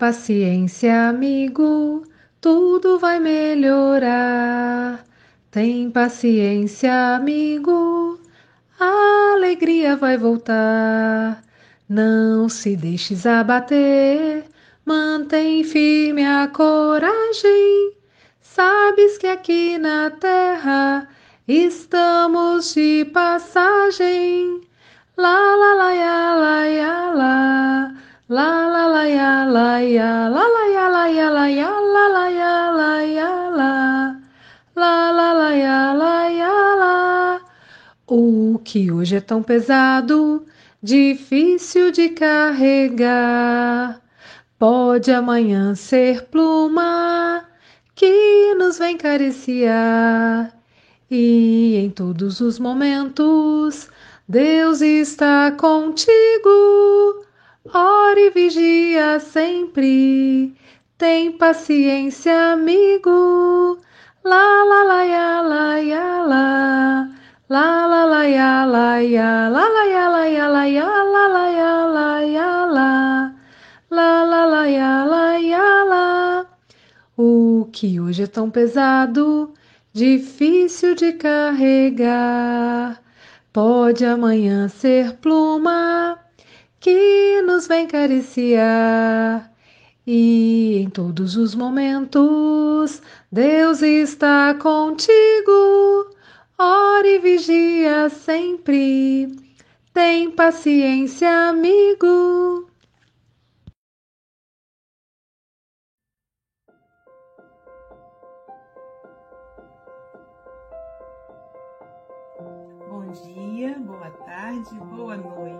paciência, amigo, tudo vai melhorar. Tem paciência, amigo, a alegria vai voltar. Não se deixes abater, mantém firme a coragem. Sabes que aqui na terra estamos de passagem. Lá, lá, lá, lá, lá, lá. La la la ya la ya la la ya la ya la ya la la ya la ya la. La la la ya la ya la. O que hoje é tão pesado, difícil de carregar, pode amanhã ser pluma que nos vem cariciar. E em todos os momentos, Deus está contigo Ore e vigia sempre. Tem paciência, amigo. La la la ya la ya la. La la la ya la ya la la ya la ya la ya la la ya la ya la la ya la ya la. O que hoje é tão pesado, difícil de carregar, pode amanhã ser pluma que nos vem cariciar. E em todos os momentos, Deus está contigo. Ore e vigia sempre. Tem paciência, amigo. Bom dia, boa tarde, boa noite.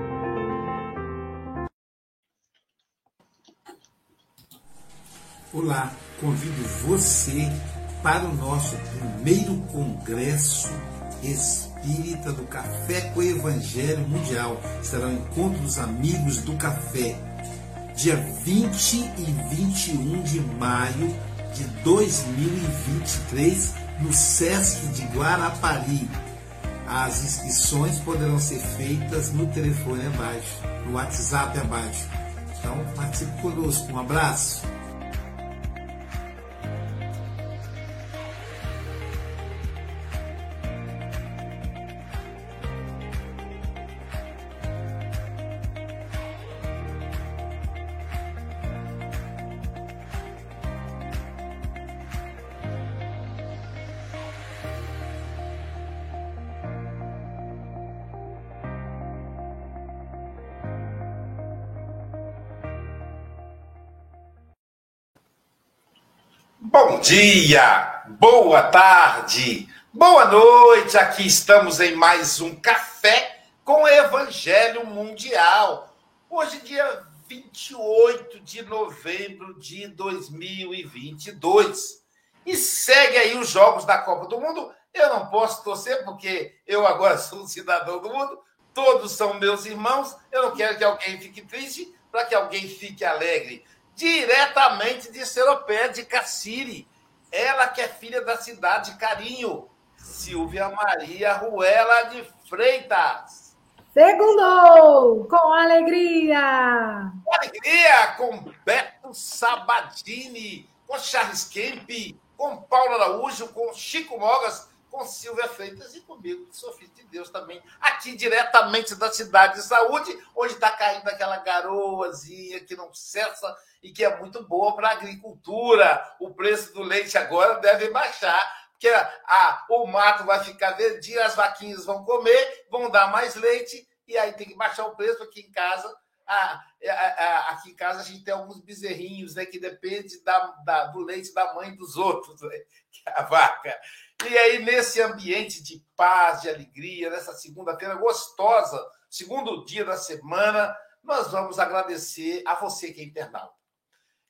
Olá, convido você para o nosso primeiro congresso espírita do Café com o Evangelho Mundial. Será o encontro dos amigos do café, dia 20 e 21 de maio de 2023, no Sesc de Guarapari. As inscrições poderão ser feitas no telefone abaixo, no WhatsApp abaixo. Então, participe conosco. Um abraço. Dia, boa tarde, boa noite. Aqui estamos em mais um café com Evangelho Mundial. Hoje, dia 28 de novembro de 2022. E segue aí os jogos da Copa do Mundo. Eu não posso torcer porque eu agora sou um cidadão do mundo. Todos são meus irmãos. Eu não quero que alguém fique triste para que alguém fique alegre diretamente de Seropé de Cassiri. Ela que é filha da cidade de Carinho, Silvia Maria Ruela de Freitas. Segundo, com alegria. Com alegria, com Beto Sabatini, com Charles Kemp, com Paulo Araújo, com Chico Mogas, com Silvia Freitas e comigo, filho de Deus também, aqui diretamente da cidade de Saúde, onde está caindo aquela garoazinha que não cessa e que é muito boa para a agricultura. O preço do leite agora deve baixar, que a, a, o mato vai ficar verdinho, as vaquinhas vão comer, vão dar mais leite, e aí tem que baixar o preço aqui em casa. A, a, aqui em casa a gente tem alguns bezerrinhos, né? Que depende da, da, do leite da mãe dos outros, né, que é a vaca. E aí, nesse ambiente de paz, de alegria, nessa segunda-feira gostosa, segundo dia da semana, nós vamos agradecer a você que é internauta.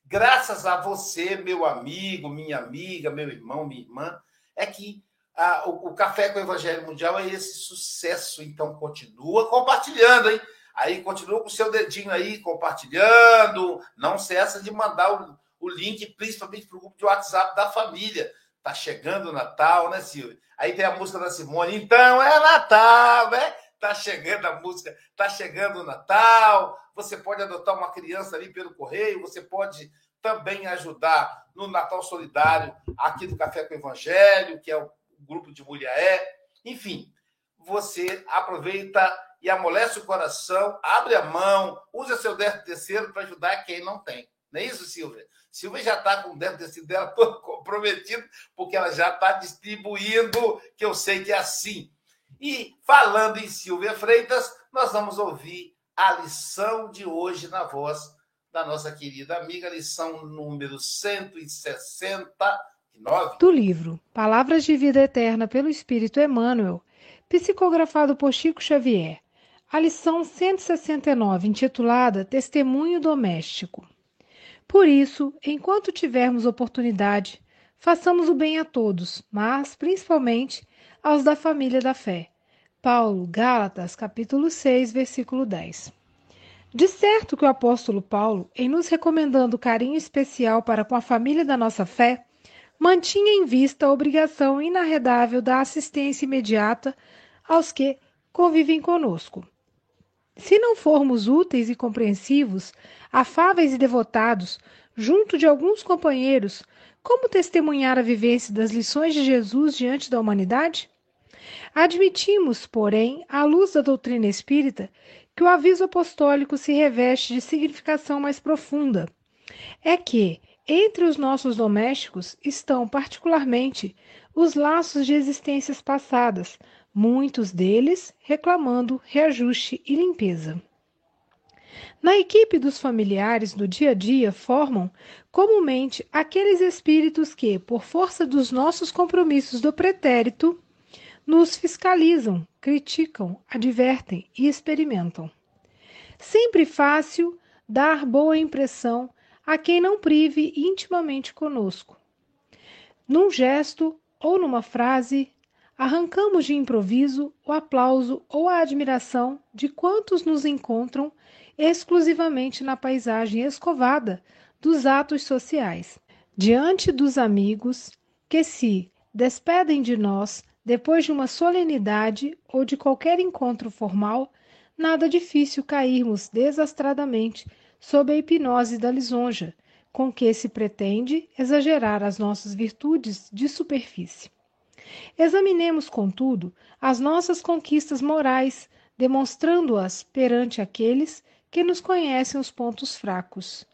Graças a você, meu amigo, minha amiga, meu irmão, minha irmã, é que ah, o, o, Café com o Evangelho Mundial é esse sucesso. Então, continua compartilhando, hein? Aí, continua com o seu dedinho aí, compartilhando. Não cessa de mandar o, o link, principalmente para o grupo de WhatsApp da família. Tá chegando o Natal, né, Silvia? Aí tem a música da Simone. Então, é Natal, né? Tá chegando a música, tá chegando o Natal. Você pode adotar uma criança ali pelo correio, você pode também ajudar no Natal Solidário aqui do Café com o Evangelho, que é o grupo de Mulheré. Enfim, você aproveita e amolece o coração, abre a mão, usa seu décimo terceiro para ajudar quem não tem. Não é isso, Silvia? Silvia já está com o décimo terceiro dela todo comprometido, porque ela já está distribuindo, que eu sei que é assim. E falando em Silvia Freitas, nós vamos ouvir a lição de hoje na voz da nossa querida amiga, lição número 169. Do livro Palavras de Vida Eterna pelo Espírito Emmanuel, psicografado por Chico Xavier. A lição 169, intitulada Testemunho Doméstico. Por isso, enquanto tivermos oportunidade, façamos o bem a todos, mas, principalmente, aos da família da fé Paulo, Gálatas, capítulo 6, versículo 10. De certo que o apóstolo Paulo, em nos recomendando carinho especial para com a família da nossa fé, mantinha em vista a obrigação inarredável da assistência imediata aos que convivem conosco. Se não formos úteis e compreensivos, afáveis e devotados, junto de alguns companheiros, como testemunhar a vivência das lições de Jesus diante da humanidade? Admitimos, porém, à luz da doutrina espírita, que o aviso apostólico se reveste de significação mais profunda. É que, entre os nossos domésticos, estão particularmente os laços de existências passadas, muitos deles reclamando reajuste e limpeza. Na equipe dos familiares do dia a dia formam, comumente, aqueles espíritos que, por força dos nossos compromissos do pretérito, nos fiscalizam, criticam, advertem e experimentam. Sempre fácil dar boa impressão a quem não prive intimamente conosco. Num gesto ou numa frase, arrancamos de improviso o aplauso ou a admiração de quantos nos encontram exclusivamente na paisagem escovada dos atos sociais. Diante dos amigos que se despedem de nós depois de uma solenidade ou de qualquer encontro formal, nada difícil cairmos desastradamente sob a hipnose da lisonja, com que se pretende exagerar as nossas virtudes de superfície. Examinemos, contudo, as nossas conquistas morais, demonstrando-as perante aqueles que nos conhecem os pontos fracos.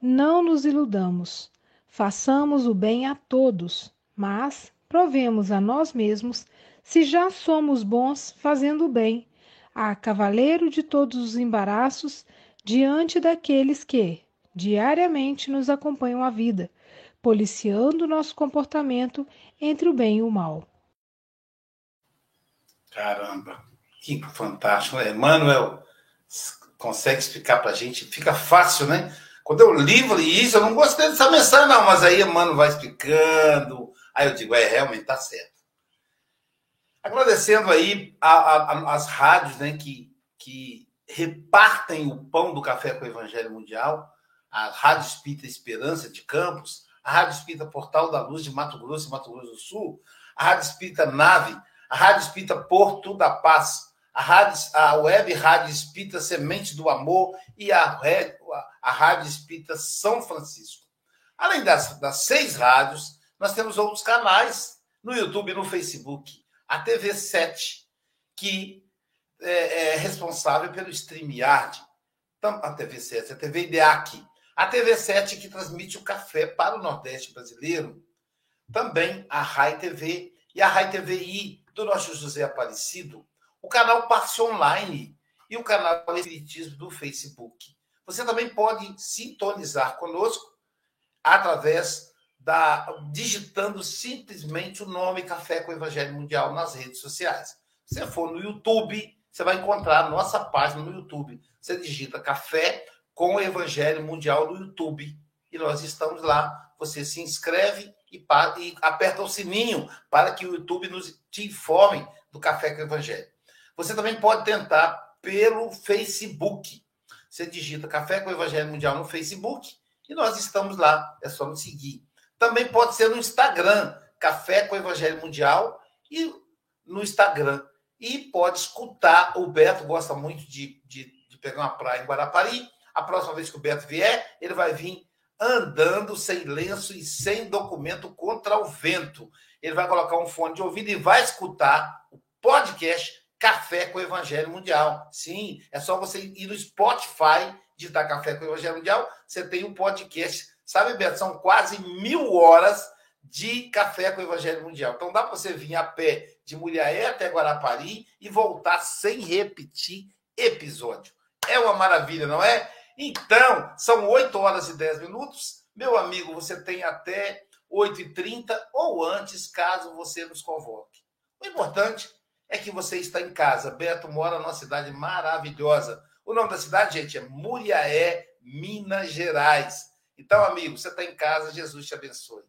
Não nos iludamos. Façamos o bem a todos, mas provemos a nós mesmos se já somos bons fazendo o bem, a cavaleiro de todos os embaraços diante daqueles que diariamente nos acompanham a vida, policiando nosso comportamento entre o bem e o mal. Caramba, que fantástico, né? Emmanuel consegue explicar para a gente, fica fácil, né? Quando eu li isso, eu não gostei dessa mensagem, não, mas aí Emmanuel vai explicando, Aí eu digo, é, realmente está certo. Agradecendo aí a, a, as rádios né, que, que repartem o pão do café com o Evangelho Mundial, a Rádio Espírita Esperança de Campos, a Rádio Espírita Portal da Luz de Mato Grosso e Mato Grosso do Sul, a Rádio Espírita Nave, a Rádio Espírita Porto da Paz, a, rádio, a Web Rádio Espírita Semente do Amor e a, a Rádio Espírita São Francisco. Além das, das seis rádios, nós temos outros canais no YouTube e no Facebook. A TV7, que é, é responsável pelo StreamYard. A TV7, a TV IDEAC. A TV7 que transmite o café para o Nordeste brasileiro. também a Rai TV e a Rai TVI do nosso José Aparecido, o canal Passe Online e o canal Espiritismo do Facebook. Você também pode sintonizar conosco através da digitando simplesmente o nome Café com o Evangelho Mundial nas redes sociais. Se você for no YouTube, você vai encontrar a nossa página no YouTube. Você digita Café com o Evangelho Mundial no YouTube e nós estamos lá. Você se inscreve e, e aperta o sininho para que o YouTube nos te informe do Café com o Evangelho. Você também pode tentar pelo Facebook. Você digita Café com o Evangelho Mundial no Facebook e nós estamos lá. É só nos seguir. Também pode ser no Instagram, Café com o Evangelho Mundial, e no Instagram. E pode escutar. O Beto gosta muito de, de, de pegar uma praia em Guarapari. A próxima vez que o Beto vier, ele vai vir andando sem lenço e sem documento contra o vento. Ele vai colocar um fone de ouvido e vai escutar o podcast Café com o Evangelho Mundial. Sim, é só você ir no Spotify, digitar Café com o Evangelho Mundial, você tem um podcast. Sabe, Beto, são quase mil horas de Café com o Evangelho Mundial. Então dá para você vir a pé de Mulheré até Guarapari e voltar sem repetir episódio. É uma maravilha, não é? Então, são 8 horas e 10 minutos. Meu amigo, você tem até 8h30 ou antes, caso você nos convoque. O importante é que você está em casa. Beto mora numa cidade maravilhosa. O nome da cidade, gente, é Muriaé, Minas Gerais. Então, amigo, você está em casa, Jesus te abençoe.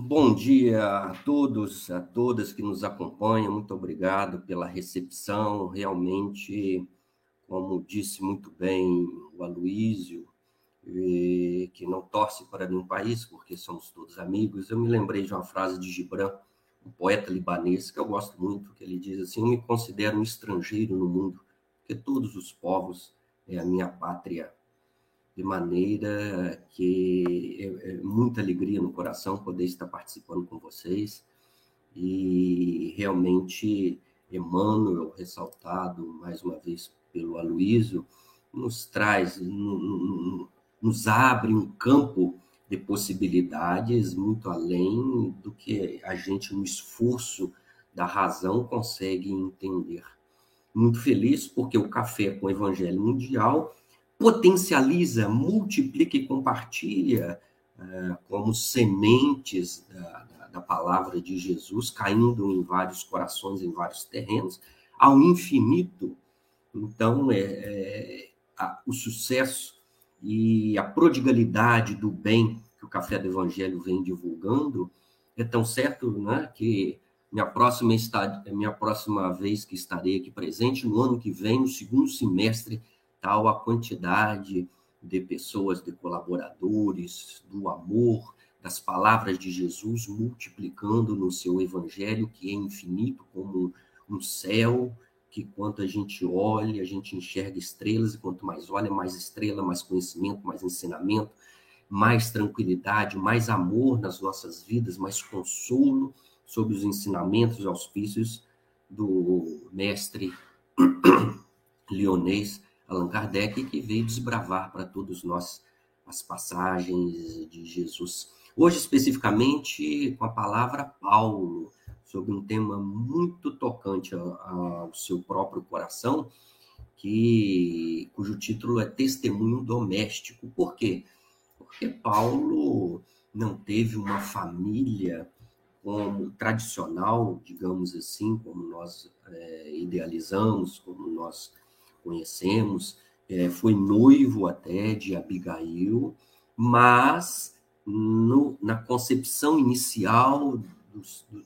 Bom dia a todos, a todas que nos acompanham. Muito obrigado pela recepção. Realmente, como disse muito bem o Aloísio, que não torce para nenhum país, porque somos todos amigos. Eu me lembrei de uma frase de Gibran, um poeta libanês, que eu gosto muito, que ele diz assim: Eu me considero um estrangeiro no mundo, porque todos os povos é a minha pátria de maneira que é, é muita alegria no coração poder estar participando com vocês e realmente Emmanuel, ressaltado mais uma vez pelo Aloísio, nos traz, nos abre um campo de possibilidades muito além do que a gente, no esforço da razão, consegue entender. Muito feliz porque o Café com o Evangelho Mundial potencializa, multiplica e compartilha uh, como sementes da, da, da, palavra de Jesus caindo em vários corações, em vários terrenos, ao infinito. Então, é, é a, o sucesso e a prodigalidade do bem que o Café do Evangelho vem divulgando é tão certo né, que minha próxima, minha próxima vez que estarei aqui presente, no ano que vem, no segundo semestre, tal a quantidade de pessoas, de colaboradores, do amor, das palavras de Jesus multiplicando no seu evangelho, que é infinito como um céu, que quanto a gente olha, a gente enxerga estrelas, e quanto mais olha, mais estrela, mais conhecimento, mais ensinamento, mais tranquilidade, mais amor nas nossas vidas, mais consolo sobre os ensinamentos e auspícios do mestre leonês Allan Kardec, que veio desbravar para todos nós as passagens de Jesus. Hoje, especificamente, com a palavra Paulo, sobre um tema muito tocante ao seu próprio coração, que cujo título é Testemunho Doméstico. Por quê? Porque Paulo não teve uma família como tradicional, digamos assim, como nós é, idealizamos, como nós conhecemos, é, foi noivo até de Abigail, mas no, na concepção inicial do,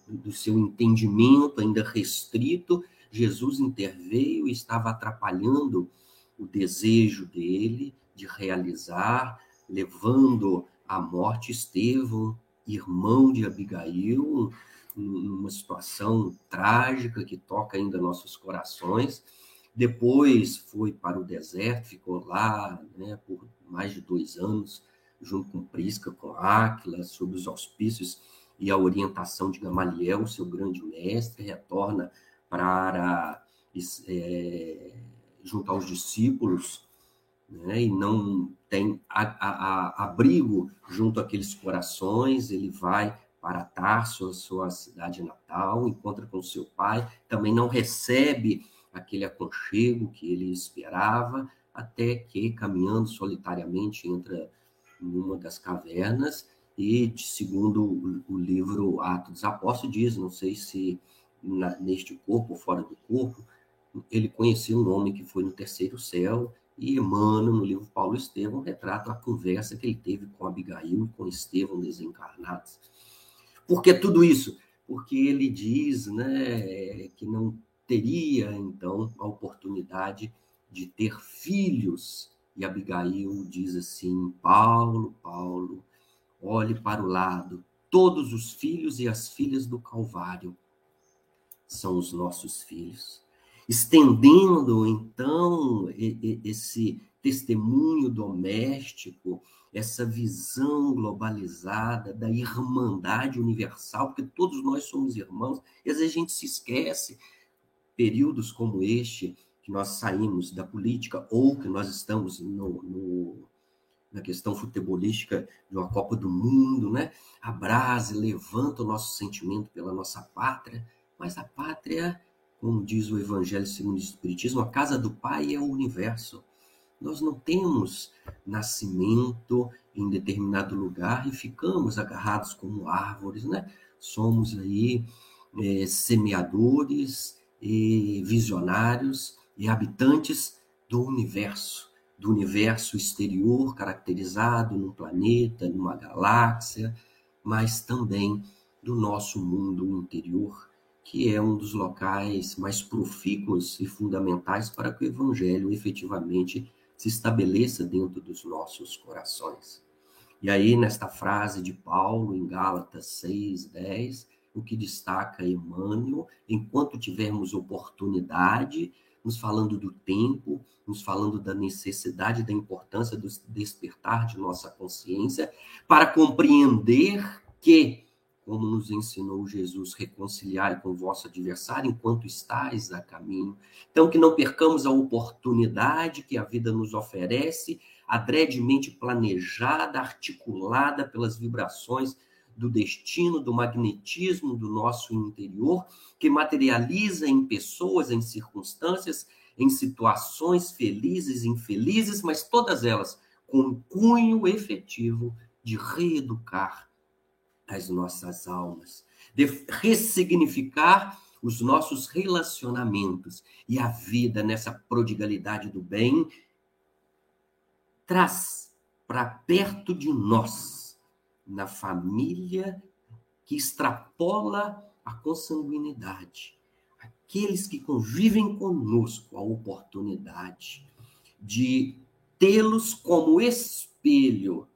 do, seu entendimento ainda restrito, Jesus interveio e estava atrapalhando o desejo dele de realizar, levando à morte Estevão, irmão de Abigail, numa situação trágica que toca ainda nossos corações. Depois foi para o deserto, ficou lá né, por mais de dois anos, junto com Prisca, com Áquila, sob os auspícios e a orientação de Gamaliel, seu grande mestre, retorna para é, junto aos discípulos né? e não tem a, a, a, abrigo junto àqueles corações, ele vai para Tarso, sua cidade natal, encontra com seu pai, também não recebe aquele aconchego que ele esperava, até que, caminhando solitariamente, entra numa das cavernas e, segundo o, livro Atos dos Apóstolos, diz, não sei se na, neste corpo ou fora do corpo, ele conheceu um homem que foi no terceiro céu, e Emmanuel, no livro Paulo Estevão, retrata a conversa que ele teve com Abigail e com Estevão desencarnados. Por que tudo isso? Porque ele diz né, que não teria, então, a oportunidade de ter filhos. E Abigail diz assim: Paulo, Paulo, olhe para o lado, todos os filhos e as filhas do Calvário são os nossos filhos. Estendendo, então, esse testemunho doméstico, essa visão globalizada da irmandade universal, porque todos nós somos irmãos, e às vezes a gente se esquece, períodos como este, que nós saímos da política ou que nós estamos no, no, na questão futebolística de uma Copa do Mundo, né? Abraça, levanta o nosso sentimento pela nossa pátria, mas a pátria, como diz o Evangelho segundo o Espiritismo, a casa do Pai é o universo. Nós não temos nascimento em determinado lugar e ficamos agarrados como árvores, né? Somos aí é, semeadores e visionários e habitantes do universo, do universo exterior, caracterizado num planeta, numa galáxia, mas também do nosso mundo interior, que é um dos locais mais profícuos e fundamentais para que o evangelho efetivamente se estabeleça dentro dos nossos corações. E aí, nesta frase de Paulo, em Gálatas 6, 10, o que destaca Emmanuel, enquanto tivermos oportunidade, nos falando do tempo, nos falando da necessidade, da importância do despertar de nossa consciência, para compreender que, como nos ensinou Jesus, reconciliar com o vosso adversário enquanto estáis a caminho. Então, que não percamos a oportunidade que a vida nos oferece, adredemente planejada, articulada pelas vibrações do destino, do magnetismo do nosso interior, que materializa em pessoas, em circunstâncias, em situações felizes infelizes, mas todas elas com cunho efetivo de reeducar as nossas almas, de ressignificar os nossos relacionamentos. E a vida nessa prodigalidade do bem traz para perto de nós na família que extrapola a consanguinidade. Aqueles que convivem conosco, a oportunidade de tê-los como espelho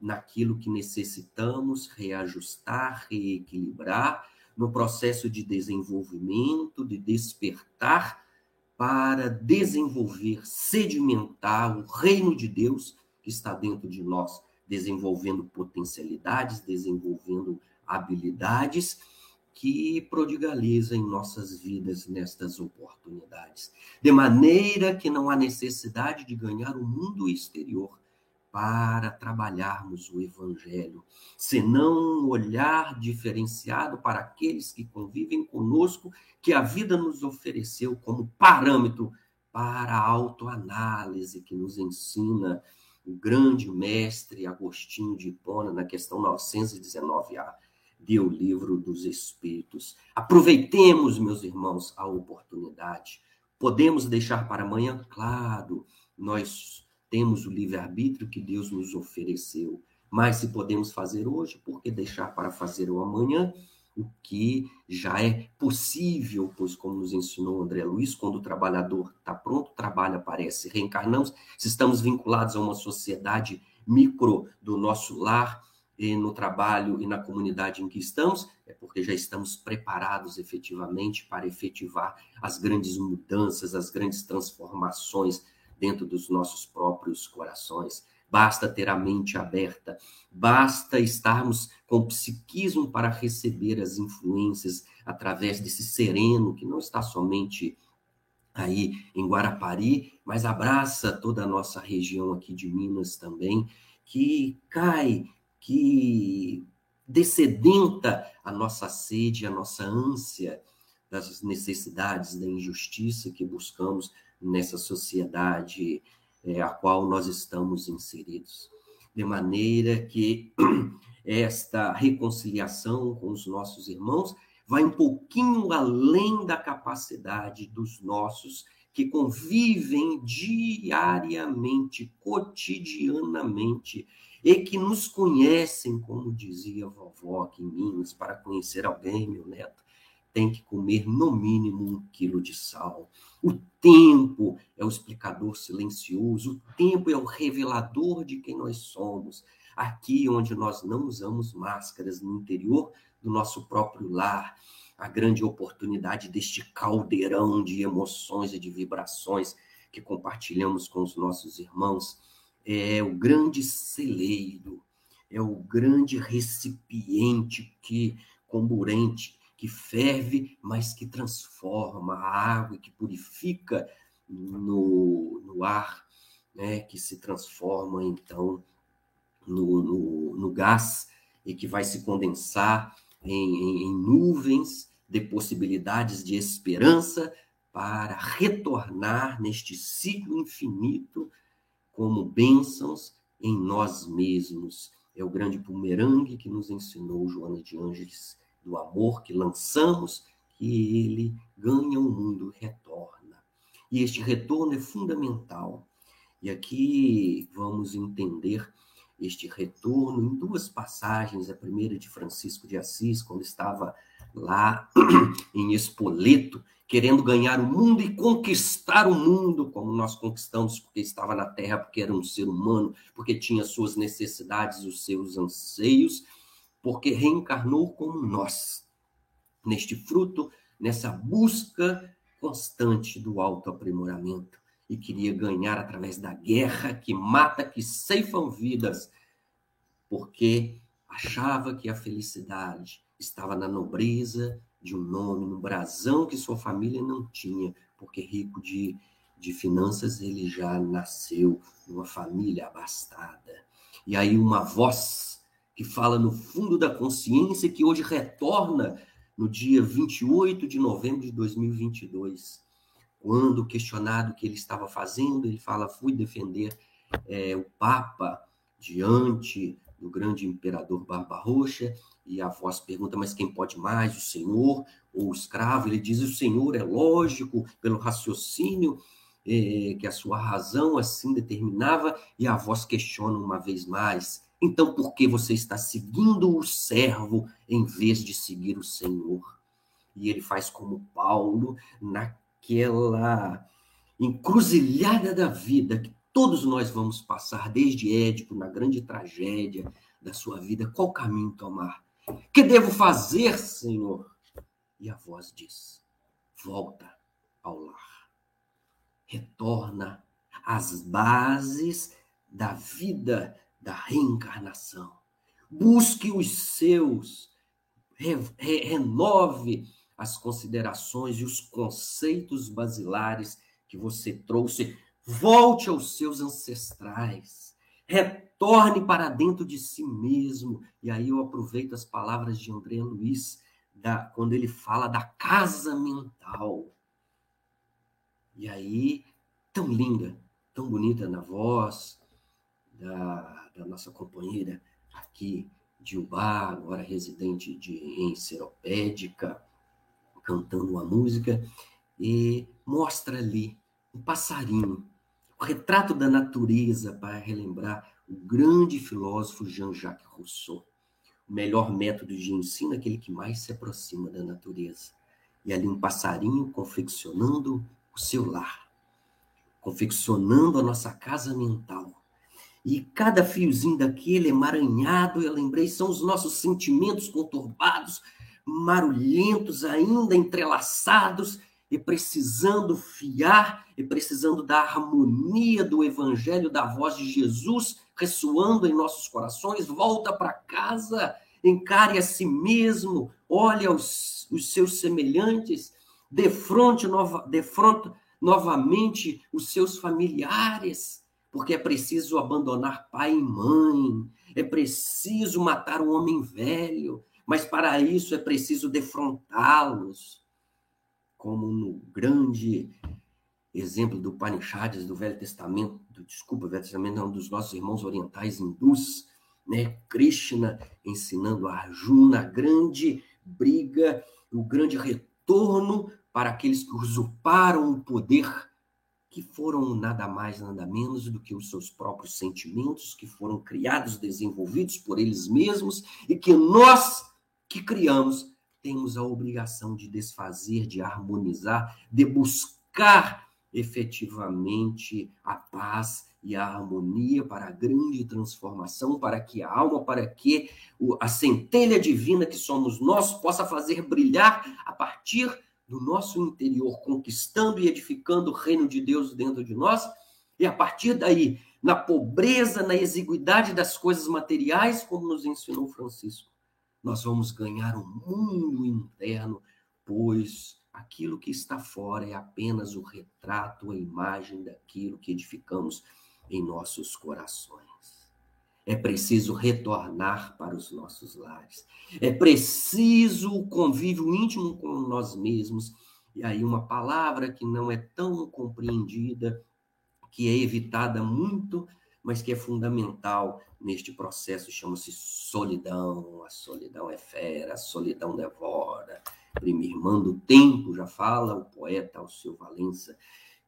naquilo que necessitamos reajustar, reequilibrar no processo de desenvolvimento, de despertar para desenvolver, sedimentar o reino de Deus que está dentro de nós desenvolvendo potencialidades, desenvolvendo habilidades que prodigaliza em nossas vidas nestas oportunidades. De maneira que não há necessidade de ganhar o mundo exterior para trabalharmos o evangelho, senão um olhar diferenciado para aqueles que convivem conosco, que a vida nos ofereceu como parâmetro para a autoanálise que nos ensina o grande mestre Agostinho de Hipona, na questão 919A, deu o livro dos Espíritos. Aproveitemos, meus irmãos, a oportunidade. Podemos deixar para amanhã? Claro, nós temos o livre-arbítrio que Deus nos ofereceu. Mas se podemos fazer hoje, por que deixar para fazer o amanhã? O que já é possível, pois, como nos ensinou André Luiz, quando o trabalhador está pronto, o trabalho aparece. Reencarnamos, se estamos vinculados a uma sociedade micro do nosso lar, no trabalho e na comunidade em que estamos, é porque já estamos preparados efetivamente para efetivar as grandes mudanças, as grandes transformações dentro dos nossos próprios corações basta ter a mente aberta, basta estarmos com psiquismo para receber as influências através desse sereno que não está somente aí em Guarapari, mas abraça toda a nossa região aqui de Minas também, que cai, que descedenta a nossa sede, a nossa ânsia das necessidades, da injustiça que buscamos nessa sociedade é, a qual nós estamos inseridos. De maneira que esta reconciliação com os nossos irmãos vai um pouquinho além da capacidade dos nossos que convivem diariamente, cotidianamente, e que nos conhecem, como dizia a vovó aqui em Minas, para conhecer alguém, meu neto, tem que comer no mínimo um quilo de sal. O tempo é o explicador silencioso, o tempo é o revelador de quem nós somos. Aqui onde nós não usamos máscaras no interior do nosso próprio lar, a grande oportunidade deste caldeirão de emoções e de vibrações que compartilhamos com os nossos irmãos é o grande celeiro, é o grande recipiente que comburente que ferve, mas que transforma a água, que purifica no, no ar, né, que se transforma então no, no, no gás e que vai se condensar em, em, em nuvens de possibilidades de esperança para retornar neste ciclo infinito como bênçãos em nós mesmos. É o grande bumerangue que nos ensinou Joana de Ângeles do amor que lançamos, que ele ganha o mundo e retorna. E este retorno é fundamental. E aqui vamos entender este retorno em duas passagens. A primeira de Francisco de Assis, quando estava lá em Espoleto, querendo ganhar o mundo e conquistar o mundo, como nós conquistamos, porque estava na Terra, porque era um ser humano, porque tinha suas necessidades, os seus anseios porque reencarnou como nós, neste fruto, nessa busca constante do autoaprimoramento e queria ganhar através da guerra que mata, que ceifam vidas, porque achava que a felicidade estava na nobreza de um nome, no brasão que sua família não tinha, porque rico de, de finanças ele já nasceu numa família abastada. E aí uma voz que fala no fundo da consciência, que hoje retorna no dia 28 de novembro de 2022. Quando questionado o que ele estava fazendo, ele fala: fui defender é, o Papa diante do grande imperador Barba Roxa, e a voz pergunta: mas quem pode mais, o senhor ou o escravo? Ele diz: o senhor é lógico, pelo raciocínio é, que a sua razão assim determinava, e a voz questiona uma vez mais: então, por que você está seguindo o servo em vez de seguir o Senhor? E ele faz como Paulo naquela encruzilhada da vida que todos nós vamos passar, desde Édipo, na grande tragédia da sua vida. Qual caminho tomar? Que devo fazer, Senhor? E a voz diz: volta ao lar. Retorna às bases da vida da reencarnação. Busque os seus, re, re, renove as considerações e os conceitos basilares que você trouxe. Volte aos seus ancestrais. Retorne para dentro de si mesmo. E aí eu aproveito as palavras de André Luiz, da, quando ele fala da casa mental. E aí, tão linda, tão bonita na voz da, da nossa companheira aqui de Ubá, agora residente de, em Seropédica, cantando uma música, e mostra ali um passarinho, o retrato da natureza para relembrar o grande filósofo Jean-Jacques Rousseau. O melhor método de ensino é aquele que mais se aproxima da natureza. E ali um passarinho confeccionando o seu lar, confeccionando a nossa casa mental e cada fiozinho daquele emaranhado, eu lembrei, são os nossos sentimentos conturbados, marulhentos ainda, entrelaçados, e precisando fiar, e precisando da harmonia do Evangelho, da voz de Jesus ressoando em nossos corações. Volta para casa, encare a si mesmo, olhe aos os seus semelhantes, defronte, nova, defronte novamente os seus familiares, porque é preciso abandonar pai e mãe, é preciso matar um homem velho, mas para isso é preciso defrontá-los, como no grande exemplo do Panichades do Velho Testamento, do, desculpa, Velho Testamento não, dos nossos irmãos orientais hindus, né? Krishna ensinando a Arjuna a grande briga, o grande retorno para aqueles que usurparam o poder, que foram nada mais, nada menos do que os seus próprios sentimentos, que foram criados, desenvolvidos por eles mesmos, e que nós que criamos temos a obrigação de desfazer, de harmonizar, de buscar efetivamente a paz e a harmonia para a grande transformação, para que a alma, para que a centelha divina que somos nós possa fazer brilhar a partir do nosso interior, conquistando e edificando o reino de Deus dentro de nós, e a partir daí, na pobreza, na exiguidade das coisas materiais, como nos ensinou Francisco, nós vamos ganhar um mundo interno, pois aquilo que está fora é apenas o retrato, a imagem daquilo que edificamos em nossos corações. É preciso retornar para os nossos lares. É preciso o convívio íntimo com nós mesmos. E aí, uma palavra que não é tão compreendida, que é evitada muito, mas que é fundamental neste processo, chama-se solidão. A solidão é fera, a solidão devora. Prima irmã do tempo, já fala o poeta Alceu Valença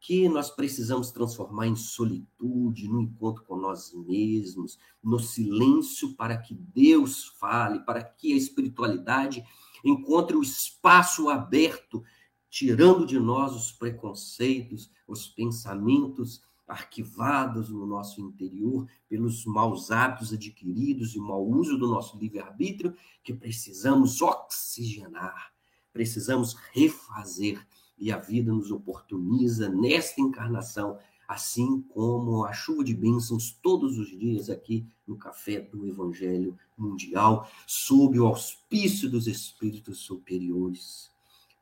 que nós precisamos transformar em solitude, no encontro com nós mesmos, no silêncio, para que Deus fale, para que a espiritualidade encontre o espaço aberto, tirando de nós os preconceitos, os pensamentos arquivados no nosso interior pelos maus hábitos adquiridos e mau uso do nosso livre-arbítrio, que precisamos oxigenar, precisamos refazer e a vida nos oportuniza nesta encarnação, assim como a chuva de bênçãos todos os dias aqui no Café do Evangelho Mundial, sob o auspício dos Espíritos Superiores.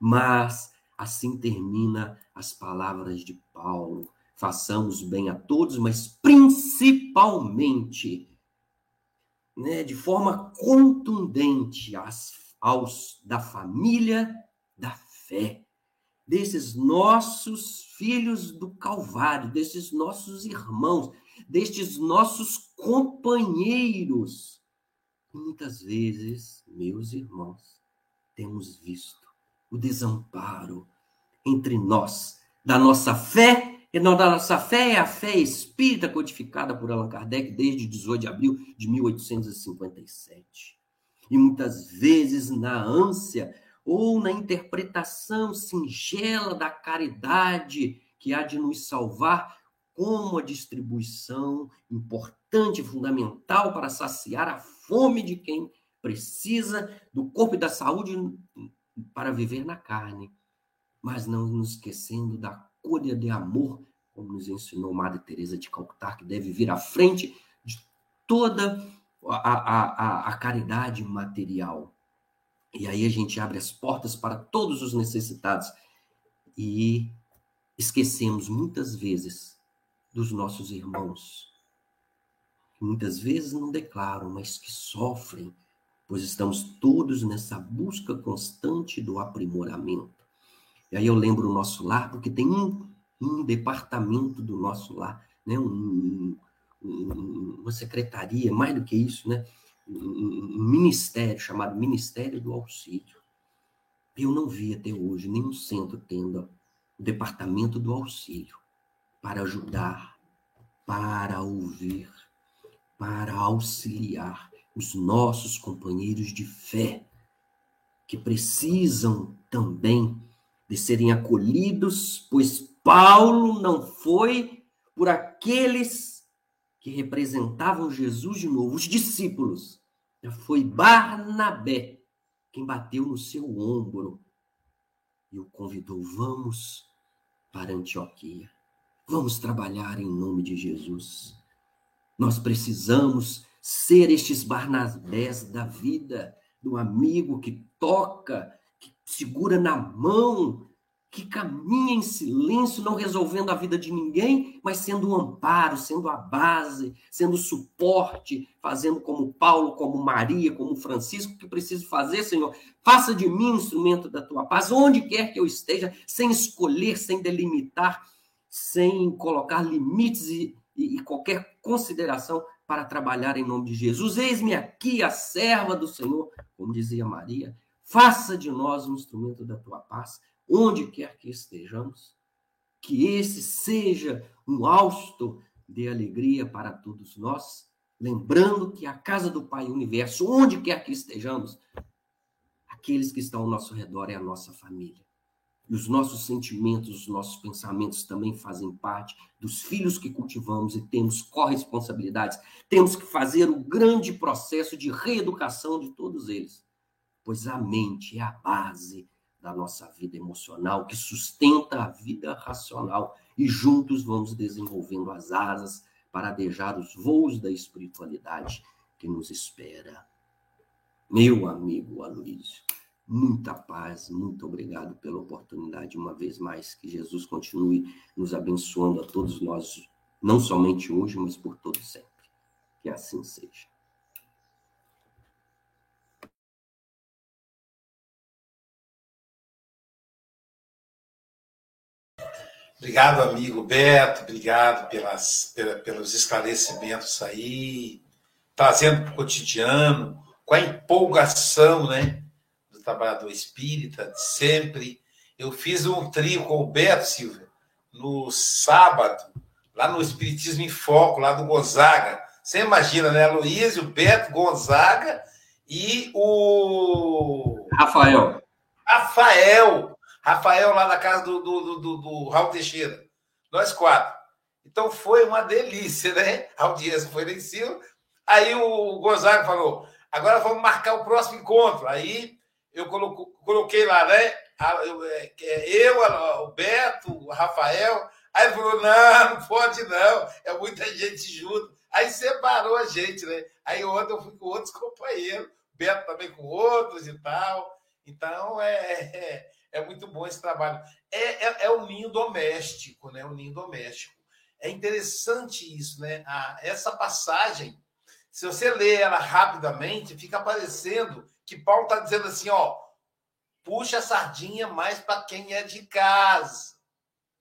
Mas assim termina as palavras de Paulo. Façamos bem a todos, mas principalmente, né, de forma contundente, aos, aos da família da fé desses nossos filhos do Calvário, desses nossos irmãos, destes nossos companheiros. Muitas vezes, meus irmãos, temos visto o desamparo entre nós, da nossa fé, e não da nossa fé é a fé espírita codificada por Allan Kardec desde 18 de abril de 1857. E muitas vezes, na ânsia ou na interpretação singela da caridade que há de nos salvar, como a distribuição importante fundamental para saciar a fome de quem precisa do corpo e da saúde para viver na carne, mas não nos esquecendo da cura de amor, como nos ensinou Madre Teresa de Calcutá, que deve vir à frente de toda a, a, a, a caridade material. E aí a gente abre as portas para todos os necessitados e esquecemos muitas vezes dos nossos irmãos, que muitas vezes não declaram, mas que sofrem, pois estamos todos nessa busca constante do aprimoramento. E aí eu lembro o nosso lar, porque tem um, um departamento do nosso lar, né? Um, um, uma secretaria, mais do que isso, né? Um ministério chamado Ministério do Auxílio. Eu não vi até hoje nenhum centro tendo o departamento do auxílio para ajudar, para ouvir, para auxiliar os nossos companheiros de fé, que precisam também de serem acolhidos, pois Paulo não foi por aqueles que representavam Jesus de novo, os discípulos, foi Barnabé quem bateu no seu ombro e o convidou: vamos para Antioquia, vamos trabalhar em nome de Jesus. Nós precisamos ser estes Barnabés da vida, do amigo que toca, que segura na mão, que caminha em silêncio, não resolvendo a vida de ninguém, mas sendo um amparo, sendo a base, sendo suporte, fazendo como Paulo, como Maria, como Francisco, que preciso fazer, Senhor. Faça de mim um instrumento da tua paz, onde quer que eu esteja, sem escolher, sem delimitar, sem colocar limites e, e, e qualquer consideração para trabalhar em nome de Jesus. Eis-me aqui, a serva do Senhor, como dizia Maria. Faça de nós um instrumento da tua paz onde quer que estejamos, que esse seja um hausto de alegria para todos nós, lembrando que a casa do Pai, universo, onde quer que estejamos, aqueles que estão ao nosso redor é a nossa família. E os nossos sentimentos, os nossos pensamentos também fazem parte dos filhos que cultivamos e temos corresponsabilidades. Temos que fazer o grande processo de reeducação de todos eles, pois a mente é a base da nossa vida emocional, que sustenta a vida racional, e juntos vamos desenvolvendo as asas para adejar os voos da espiritualidade que nos espera. Meu amigo Aloysio, muita paz, muito obrigado pela oportunidade uma vez mais. Que Jesus continue nos abençoando a todos nós, não somente hoje, mas por todo sempre. Que assim seja. Obrigado, amigo Beto, obrigado pelas, pelos esclarecimentos aí, trazendo para o cotidiano, com a empolgação né, do trabalhador espírita, de sempre. Eu fiz um trio com o Beto Silva no sábado, lá no Espiritismo em Foco, lá do Gonzaga. Você imagina, né? Luísio, Beto, Gonzaga e o. Rafael. Rafael. Rafael lá na casa do, do, do, do Raul Teixeira. Nós quatro. Então foi uma delícia, né? A audiência foi lá em cima. Aí o Gonzaga falou: agora vamos marcar o próximo encontro. Aí eu coloquei lá, né? Eu, é, é, o Beto, o Rafael. Aí ele falou: não, não pode não, é muita gente junto. Aí separou a gente, né? Aí ontem eu fui com outros companheiros, Beto também com outros e tal. Então é, é muito bom esse trabalho. É, é, é o ninho doméstico, né? O ninho doméstico. É interessante isso, né? Ah, essa passagem, se você ler ela rapidamente, fica parecendo que Paulo está dizendo assim, ó, puxa a sardinha mais para quem é de casa,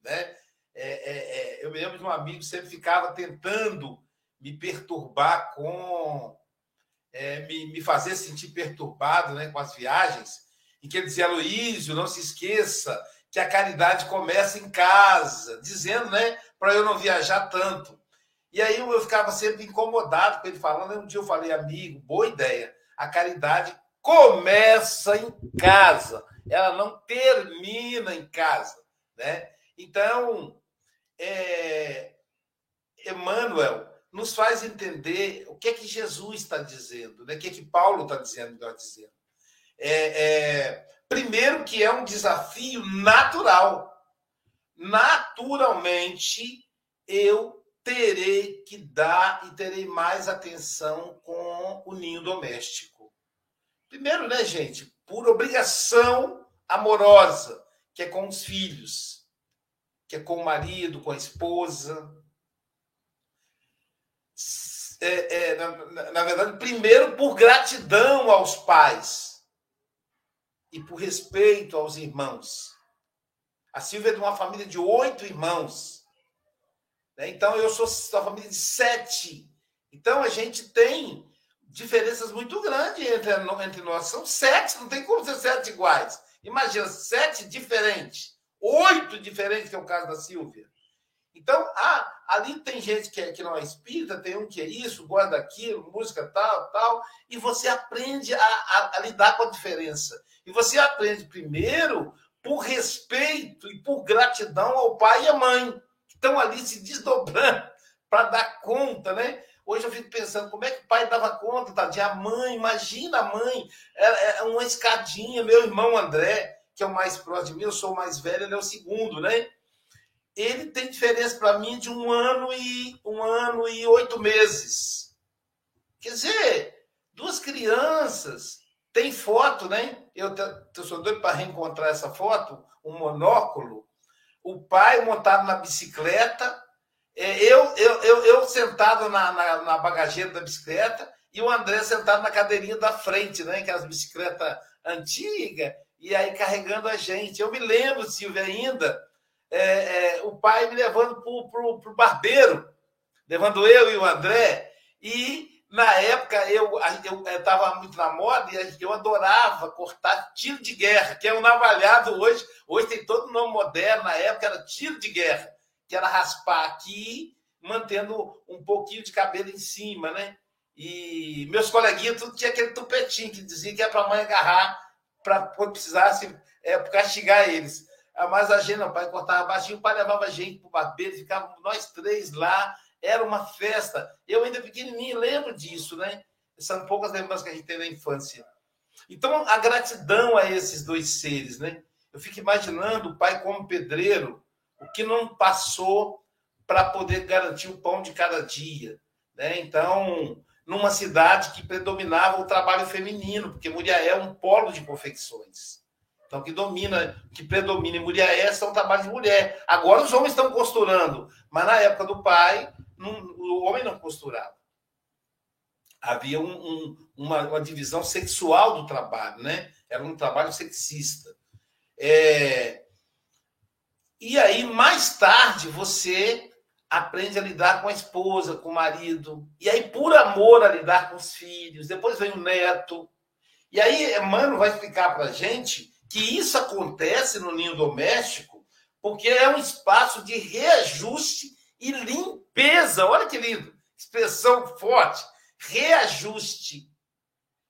né? É, é, é, eu me lembro de um amigo que sempre ficava tentando me perturbar com é, me, me fazer sentir perturbado né, com as viagens, e que ele dizia, Aloísio, não se esqueça que a caridade começa em casa, dizendo, né, para eu não viajar tanto. E aí eu ficava sempre incomodado com ele falando. Um dia eu falei, amigo, boa ideia. A caridade começa em casa, ela não termina em casa, né? Então, é, Emmanuel nos faz entender o que é que Jesus está dizendo, né? o que é que Paulo está dizendo, está dizendo é, é, primeiro que é um desafio natural. Naturalmente, eu terei que dar e terei mais atenção com o ninho doméstico. Primeiro, né, gente, por obrigação amorosa, que é com os filhos, que é com o marido, com a esposa. É, é, na, na verdade, primeiro por gratidão aos pais e por respeito aos irmãos. A Silvia é de uma família de oito irmãos. Né? Então, eu sou da família de sete. Então, a gente tem diferenças muito grandes entre, entre nós. São sete, não tem como ser sete iguais. Imagina, sete diferentes. Oito diferentes, que é o caso da Silvia. Então, ah, ali tem gente que, é, que não é espírita, tem um que é isso, gosta daquilo, música tal, tal, e você aprende a, a, a lidar com a diferença. E você aprende primeiro por respeito e por gratidão ao pai e à mãe, que estão ali se desdobrando para dar conta, né? Hoje eu fico pensando como é que o pai dava conta, tadinha. A mãe, imagina a mãe, é, é uma escadinha. Meu irmão André, que é o mais próximo de mim, eu sou o mais velho, ele é o segundo, né? Ele tem diferença para mim de um ano e um ano e oito meses. Quer dizer, duas crianças, tem foto, né? Eu, eu sou doido para reencontrar essa foto, um monóculo, o pai montado na bicicleta, é, eu, eu, eu, eu sentado na, na, na, bagageira da bicicleta e o André sentado na cadeirinha da frente, né? Aquelas bicicletas antigas, e aí carregando a gente. Eu me lembro, Silvia, ainda, é, é, o pai me levando para o barbeiro, levando eu e o André, e na época eu estava muito na moda e eu adorava cortar tiro de guerra, que é um navalhado hoje. Hoje tem todo o nome moderno, na época era tiro de guerra, que era raspar aqui, mantendo um pouquinho de cabelo em cima, né? E meus coleguinhas tudo tinha aquele tupetinho que dizia que era para a mãe agarrar para quando precisasse é, castigar eles. Ah, mas a o pai cortava baixinho, o pai levava gente para o barbeiro, ficávamos nós três lá era uma festa. Eu ainda pequenininho lembro disso, né? São poucas lembranças que a gente tem da infância. Então, a gratidão a esses dois seres, né? Eu fico imaginando o pai como pedreiro, o que não passou para poder garantir o pão de cada dia, né? Então, numa cidade que predominava o trabalho feminino, porque Muriaé é um polo de confecções. Então, o que domina, que predomina em Muriaé são trabalhos de mulher. Agora os homens estão costurando, mas na época do pai, não, o homem não costurava. Havia um, um, uma, uma, divisão sexual do trabalho, né? Era um trabalho sexista. É... E aí, mais tarde, você aprende a lidar com a esposa, com o marido. E aí, por amor, a lidar com os filhos. Depois vem o neto. E aí, Emmanuel vai explicar para gente que isso acontece no ninho doméstico porque é um espaço de reajuste e limpeza. Olha que lindo, expressão forte. Reajuste,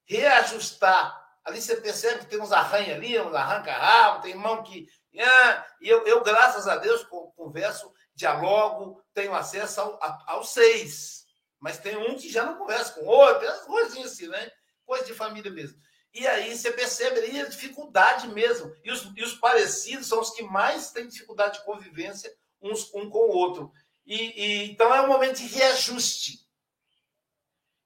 reajustar. Ali você percebe que tem uns arranha ali, uns arranca-rabo, tem mão que. Ah, eu, eu, graças a Deus, converso, dialogo, tenho acesso ao, aos seis. Mas tem um que já não conversa com o outro, as coisinhas assim, né? Coisa de família mesmo. E aí você percebe aí a dificuldade mesmo. E os, e os parecidos são os que mais têm dificuldade de convivência uns um com o outro. E, e, então é um momento de reajuste.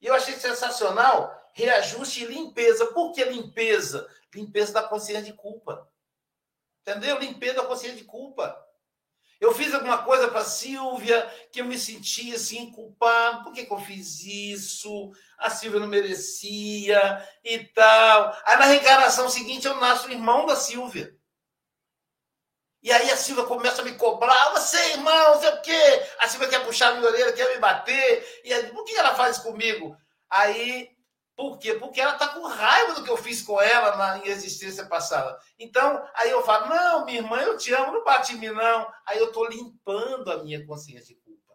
E eu achei sensacional reajuste e limpeza. Por que limpeza? Limpeza da consciência de culpa. Entendeu? Limpeza da consciência de culpa. Eu fiz alguma coisa para Silvia que eu me senti assim culpado. Por que, que eu fiz isso? A Silvia não merecia e tal. Aí na reencarnação seguinte eu nasço irmão da Silvia. E aí a Silvia começa a me cobrar, você, irmão, sei o quê. A Silvia quer puxar a minha orelha, quer me bater. E aí, por que ela faz comigo? Aí, por quê? Porque ela está com raiva do que eu fiz com ela na em existência passada. Então, aí eu falo, não, minha irmã, eu te amo, não bate em mim, não. Aí eu estou limpando a minha consciência de culpa.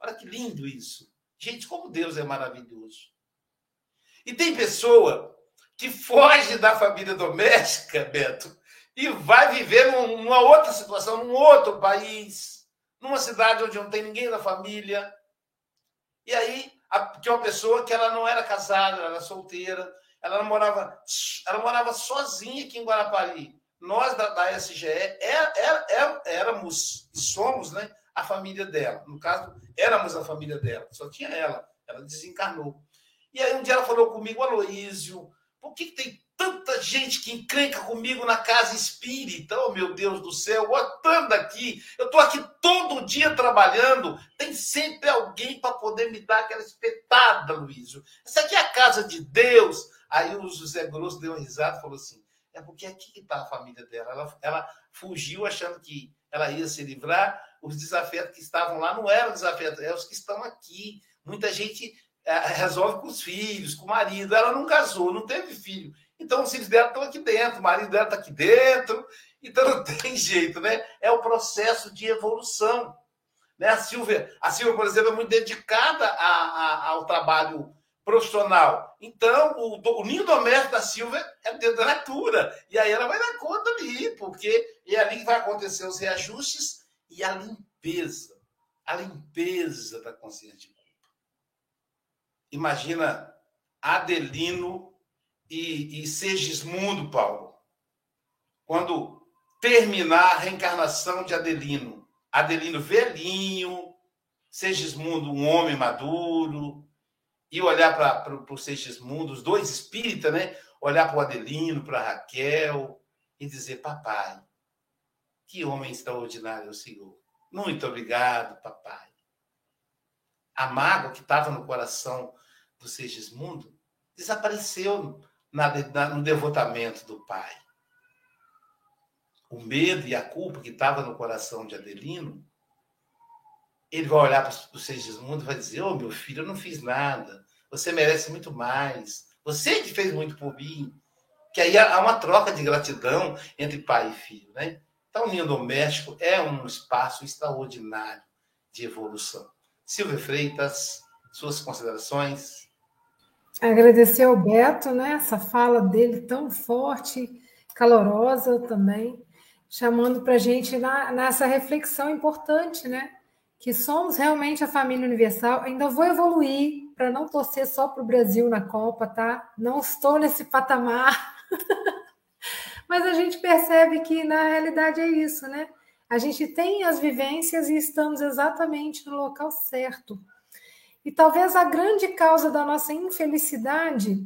Olha que lindo isso. Gente, como Deus é maravilhoso. E tem pessoa que foge da família doméstica, Beto, e vai viver numa outra situação, num outro país, numa cidade onde não tem ninguém da família. E aí, tinha uma pessoa que ela não era casada, ela era solteira, ela morava, ela morava sozinha aqui em Guarapari. Nós da, da SGE é, é, é, éramos e somos né, a família dela. No caso, éramos a família dela, só tinha ela. Ela desencarnou. E aí um dia ela falou comigo, Aloísio, por que, que tem tanta gente que encrenca comigo na casa espírita, oh meu Deus do céu, botando aqui, eu estou aqui todo dia trabalhando, tem sempre alguém para poder me dar aquela espetada, Luísio. Essa aqui é a casa de Deus. Aí o José Grosso deu um risada e falou assim: é porque aqui que está a família dela. Ela, ela fugiu achando que ela ia se livrar. Os desafetos que estavam lá não eram desafetos, eram os que estão aqui. Muita gente é, resolve com os filhos, com o marido. Ela não casou, não teve filho. Então, os filhos dela estão aqui dentro, o marido dela está aqui dentro, então não tem jeito, né? É o processo de evolução. Né? A, Silvia, a Silvia, por exemplo, é muito dedicada a, a, ao trabalho profissional. Então, o, o ninho doméstico da Silvia é dentro da natura. E aí ela vai dar conta ali, porque é ali que vai acontecer os reajustes e a limpeza. A limpeza da consciência de culpa. Imagina Adelino e, e Segismundo, Paulo, quando terminar a reencarnação de Adelino, Adelino velhinho, Segismundo um homem maduro, e olhar para o Segismundo, os dois espíritas, né? olhar para o Adelino, para Raquel e dizer: Papai, que homem extraordinário é o Senhor. Muito obrigado, papai. A mágoa que estava no coração do Segismundo desapareceu no devotamento do pai. O medo e a culpa que estava no coração de Adelino, ele vai olhar para o Segismundo e vai dizer: Ô oh, meu filho, eu não fiz nada. Você merece muito mais. Você que fez muito por mim. Que aí há uma troca de gratidão entre pai e filho, né? Então, o ninho doméstico é um espaço extraordinário de evolução. Silvia Freitas, suas considerações? Agradecer ao Beto, né? Essa fala dele tão forte, calorosa também, chamando para a gente na, nessa reflexão importante, né? Que somos realmente a família universal. Ainda vou evoluir para não torcer só para o Brasil na Copa, tá? Não estou nesse patamar. Mas a gente percebe que na realidade é isso, né? A gente tem as vivências e estamos exatamente no local certo. E talvez a grande causa da nossa infelicidade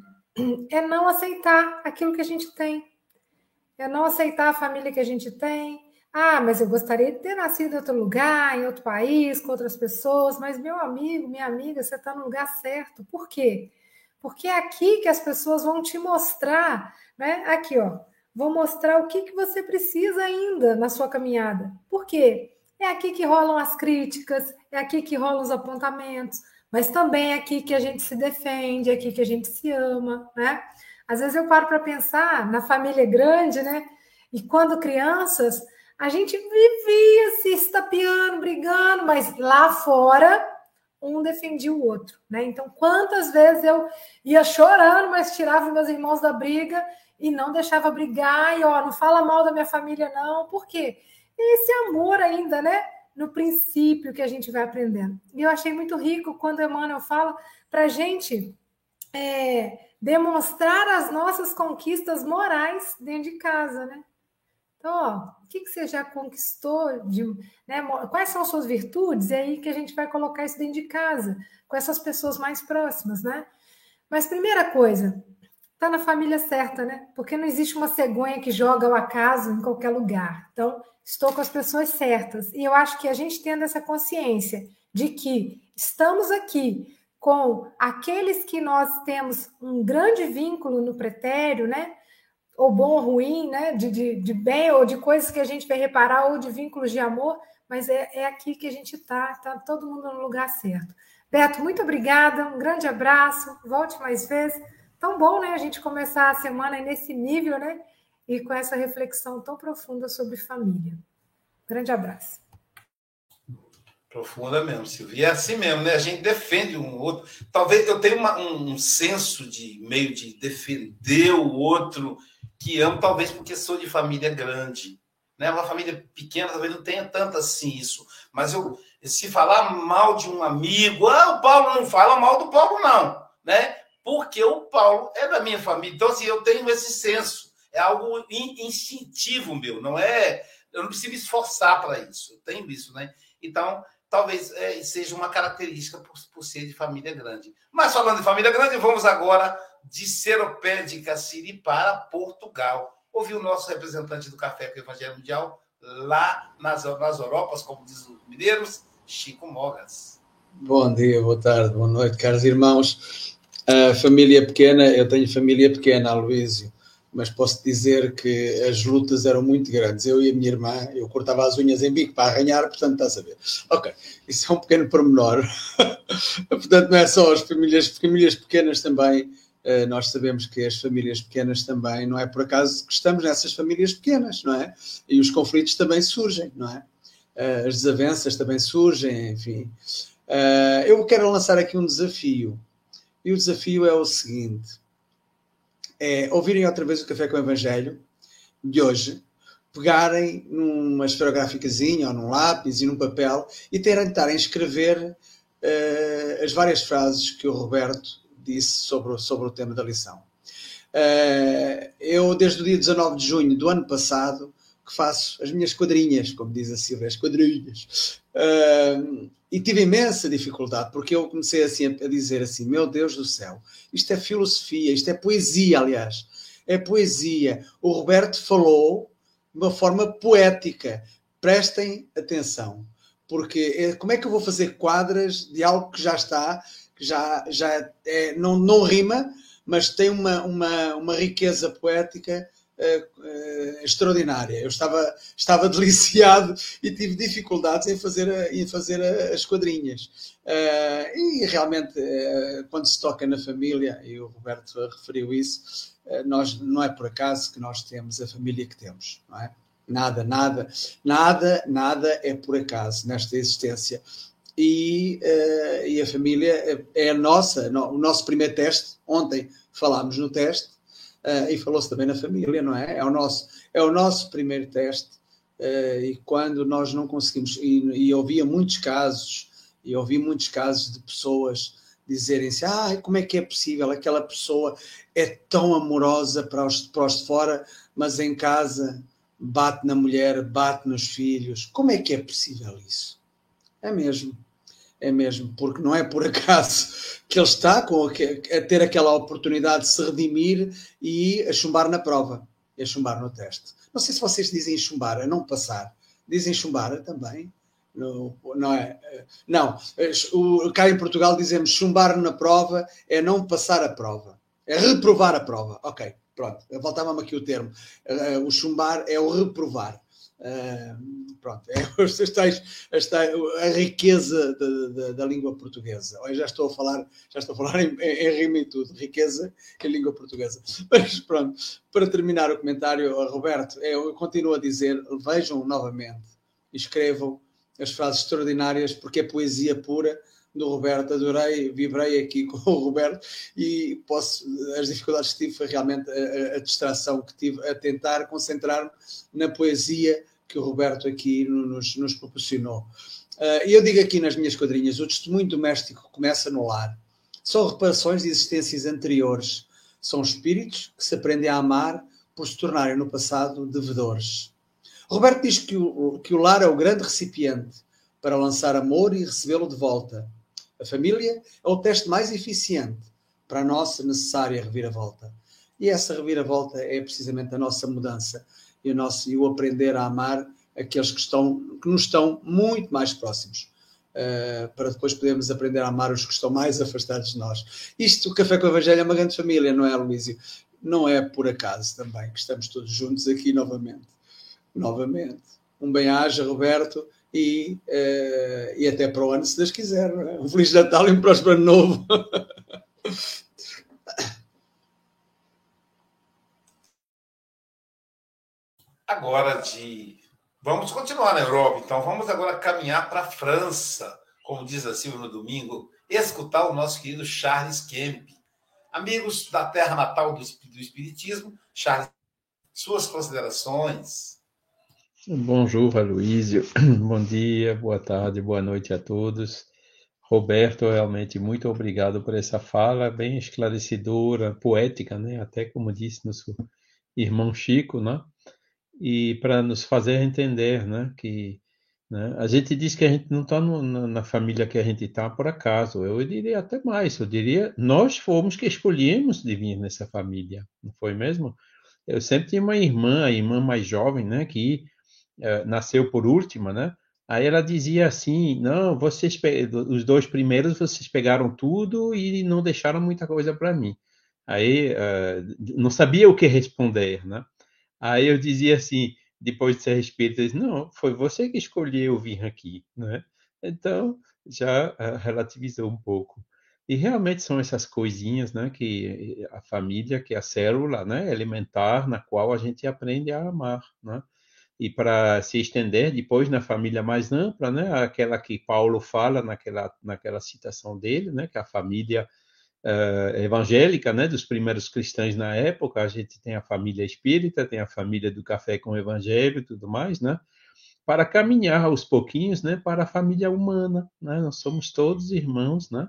é não aceitar aquilo que a gente tem. É não aceitar a família que a gente tem. Ah, mas eu gostaria de ter nascido em outro lugar, em outro país, com outras pessoas. Mas, meu amigo, minha amiga, você está no lugar certo. Por quê? Porque é aqui que as pessoas vão te mostrar, né? Aqui, ó vou mostrar o que, que você precisa ainda na sua caminhada. Por quê? É aqui que rolam as críticas, é aqui que rolam os apontamentos, mas também é aqui que a gente se defende, é aqui que a gente se ama, né? Às vezes eu paro para pensar na família grande, né? E quando crianças, a gente vivia se estapeando, brigando, mas lá fora um defendia o outro, né? Então, quantas vezes eu ia chorando, mas tirava meus irmãos da briga e não deixava brigar, e ó, não fala mal da minha família, não. Por quê? Esse amor ainda, né? No princípio que a gente vai aprendendo. E eu achei muito rico quando Emmanuel fala para a gente é, demonstrar as nossas conquistas morais dentro de casa, né? Então, ó, o que, que você já conquistou? De, né, quais são as suas virtudes? É aí que a gente vai colocar isso dentro de casa, com essas pessoas mais próximas, né? Mas primeira coisa, está na família certa, né? Porque não existe uma cegonha que joga o acaso em qualquer lugar. Então, estou com as pessoas certas. E eu acho que a gente tendo essa consciência de que estamos aqui com aqueles que nós temos um grande vínculo no pretérito, né? Ou bom ou ruim, né? De, de, de bem ou de coisas que a gente vai reparar, ou de vínculos de amor, mas é, é aqui que a gente está, está todo mundo no lugar certo. Beto, muito obrigada, um grande abraço, volte mais vezes tão bom, né? A gente começar a semana nesse nível, né? E com essa reflexão tão profunda sobre família. Grande abraço. Profunda mesmo, Silvia. É assim mesmo, né? A gente defende um outro. Talvez eu tenha uma, um senso de meio de defender o outro que amo, talvez porque sou de família grande. Né? Uma família pequena talvez não tenha tanto assim isso. Mas eu, se falar mal de um amigo, ah, o Paulo não fala mal do Paulo, não. Né? Porque o Paulo é da minha família. Então, assim, eu tenho esse senso. É algo instintivo meu, não é. Eu não preciso me esforçar para isso. Eu tenho isso, né? Então, talvez é, seja uma característica por, por, ser de família grande. Mas falando de família grande, vamos agora de Seropé de Caciri para Portugal. Ouvir o nosso representante do Café com o Evangelho Mundial lá nas, nas Europas, como diz os mineiros, Chico Mogas. Bom dia, boa tarde, boa noite, caros irmãos. A família pequena, eu tenho família pequena, Aloísio, mas posso dizer que as lutas eram muito grandes. Eu e a minha irmã, eu cortava as unhas em bico para arranhar, portanto, está a saber. Ok, isso é um pequeno pormenor. portanto, não é só as famílias, famílias pequenas também. Uh, nós sabemos que as famílias pequenas também, não é por acaso que estamos nessas famílias pequenas, não é? E os conflitos também surgem, não é? Uh, as desavenças também surgem, enfim. Uh, eu quero lançar aqui um desafio e o desafio é o seguinte: é ouvirem outra vez o Café com o Evangelho de hoje, pegarem numa esferográficazinha ou num lápis e num papel e tentarem escrever uh, as várias frases que o Roberto disse sobre, sobre o tema da lição. Uh, eu, desde o dia 19 de junho do ano passado, que faço as minhas quadrinhas, como diz a Silvia, as quadrinhas. Uh, e tive imensa dificuldade, porque eu comecei assim a dizer assim: Meu Deus do céu, isto é filosofia, isto é poesia, aliás. é poesia. O Roberto falou de uma forma poética. Prestem atenção, porque é, como é que eu vou fazer quadras de algo que já está, que já, já é, não, não rima, mas tem uma, uma, uma riqueza poética uh, uh, extraordinária. Eu estava, estava deliciado e tive dificuldades em fazer, em fazer as quadrinhas. Uh, e realmente, quando se toca na família, e o Roberto referiu isso, nós, não é por acaso que nós temos a família que temos, não é? Nada, nada, nada, nada é por acaso nesta existência. E, uh, e a família é a nossa, no, o nosso primeiro teste. Ontem falámos no teste uh, e falou-se também na família, não é? É o nosso, é o nosso primeiro teste. Uh, e quando nós não conseguimos, e, e ouvia muitos casos, e ouvi muitos casos de pessoas dizerem-se: ah, como é que é possível? Aquela pessoa é tão amorosa para os, para os de fora, mas em casa bate na mulher, bate nos filhos. Como é que é possível isso? É mesmo. É mesmo, porque não é por acaso que ele está com, a ter aquela oportunidade de se redimir e a chumbar na prova, e a chumbar no teste. Não sei se vocês dizem chumbar, a não passar. Dizem chumbar também? Não, não é? Não, o, cá em Portugal dizemos chumbar na prova é não passar a prova, é reprovar a prova. Ok, Pronto, voltava-me aqui o termo. Uh, o chumbar é o reprovar. Uh, pronto, é esta, a riqueza da, da, da, língua portuguesa. Eu já estou a falar, já estou a falar em, em, em rima e tudo, riqueza em língua portuguesa. Mas pronto, para terminar o comentário, Roberto, eu continuo a dizer, vejam novamente, escrevam as frases extraordinárias, porque é poesia pura do Roberto, adorei, vibrei aqui com o Roberto e posso, as dificuldades que tive foi realmente a, a distração que tive a tentar concentrar-me na poesia que o Roberto aqui nos, nos proporcionou. Uh, e eu digo aqui nas minhas quadrinhas, o testemunho doméstico começa no lar. São reparações de existências anteriores. São espíritos que se aprendem a amar por se tornarem no passado devedores. Roberto diz que o, que o lar é o grande recipiente para lançar amor e recebê-lo de volta. A família é o teste mais eficiente para a nossa necessária reviravolta. E essa reviravolta é precisamente a nossa mudança e o, nosso, e o aprender a amar aqueles que, estão, que nos estão muito mais próximos. Uh, para depois podermos aprender a amar os que estão mais afastados de nós. Isto, o Café com o Evangelho é uma grande família, não é, Luísio? Não é por acaso também que estamos todos juntos aqui novamente. Novamente. Um bem-aja, Roberto, e, uh, e até para o ano, se Deus quiser. É? Um Feliz Natal e um próspero ano novo. Agora de. Vamos continuar na Europa, então vamos agora caminhar para a França, como diz a Silvia no domingo, escutar o nosso querido Charles Kemp. Amigos da terra natal do, do Espiritismo, Charles, suas considerações. Bonjour, Aloysio. Bom dia, boa tarde, boa noite a todos. Roberto, realmente muito obrigado por essa fala bem esclarecedora, poética, né? Até como disse nosso irmão Chico, né? E para nos fazer entender, né? Que né? a gente diz que a gente não está na família que a gente está por acaso. Eu diria até mais. Eu diria nós fomos que escolhemos de vir nessa família, não foi mesmo? Eu sempre tinha uma irmã, a irmã mais jovem, né? Que nasceu por última, né? Aí ela dizia assim: não, vocês os dois primeiros vocês pegaram tudo e não deixaram muita coisa para mim. Aí uh, não sabia o que responder, né? Aí eu dizia assim, depois de ser espírita, disse, não, foi você que escolheu vir aqui, né? Então já uh, relativizou um pouco. E realmente são essas coisinhas, né, que a família, que é a célula, né, elementar, na qual a gente aprende a amar, né? E para se estender depois na família mais ampla, né, aquela que Paulo fala naquela, naquela citação dele, né, que a família uh, evangélica, né, dos primeiros cristãos na época, a gente tem a família espírita, tem a família do café com o evangelho e tudo mais, né, para caminhar aos pouquinhos, né, para a família humana, né, nós somos todos irmãos, né,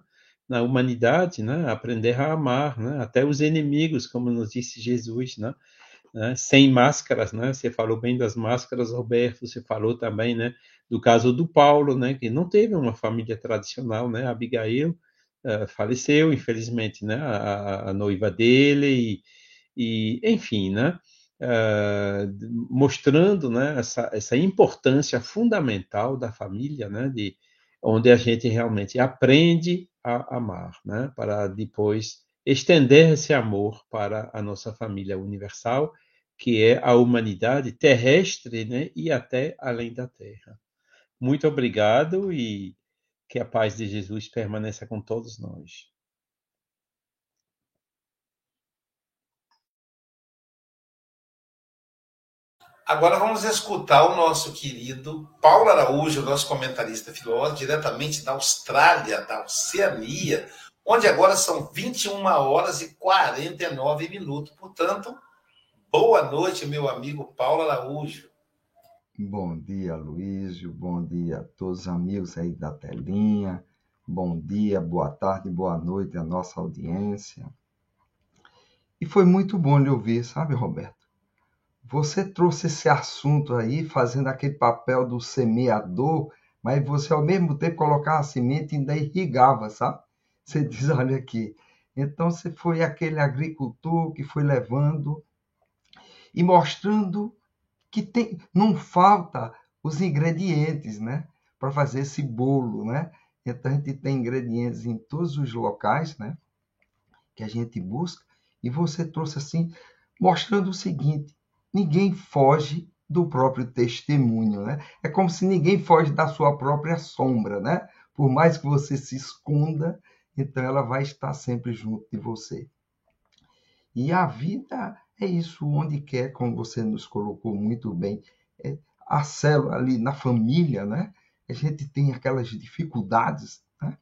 na humanidade, né, aprender a amar, né, até os inimigos, como nos disse Jesus, né, né, sem máscaras, né? Você falou bem das máscaras, Roberto, você falou também, né, do caso do Paulo, né, que não teve uma família tradicional, né? Abigail uh, faleceu, infelizmente, né, a, a, noiva dele e, e enfim, né? Uh, mostrando né, essa, essa importância fundamental da família, né, de, onde a gente realmente aprende a amar, né, para depois estender esse amor para a nossa família universal, que é a humanidade terrestre né, e até além da Terra. Muito obrigado e que a paz de Jesus permaneça com todos nós. Agora vamos escutar o nosso querido Paulo Araújo, nosso comentarista filósofo, diretamente da Austrália, da Oceania, onde agora são 21 horas e 49 minutos. Portanto, boa noite, meu amigo Paulo Araújo. Bom dia, Luísio. Bom dia a todos os amigos aí da telinha. Bom dia, boa tarde, boa noite à nossa audiência. E foi muito bom lhe ouvir, sabe, Roberto? Você trouxe esse assunto aí, fazendo aquele papel do semeador, mas você ao mesmo tempo colocava a semente e ainda irrigava, sabe? Você diz, olha aqui. Então você foi aquele agricultor que foi levando e mostrando que tem, não falta os ingredientes, né? Para fazer esse bolo, né? Então a gente tem ingredientes em todos os locais, né? Que a gente busca. E você trouxe assim, mostrando o seguinte: ninguém foge do próprio testemunho, né? É como se ninguém foge da sua própria sombra, né? Por mais que você se esconda, então ela vai estar sempre junto de você. E a vida é isso, onde quer, como você nos colocou muito bem, é a célula ali na família, né? A gente tem aquelas dificuldades, né?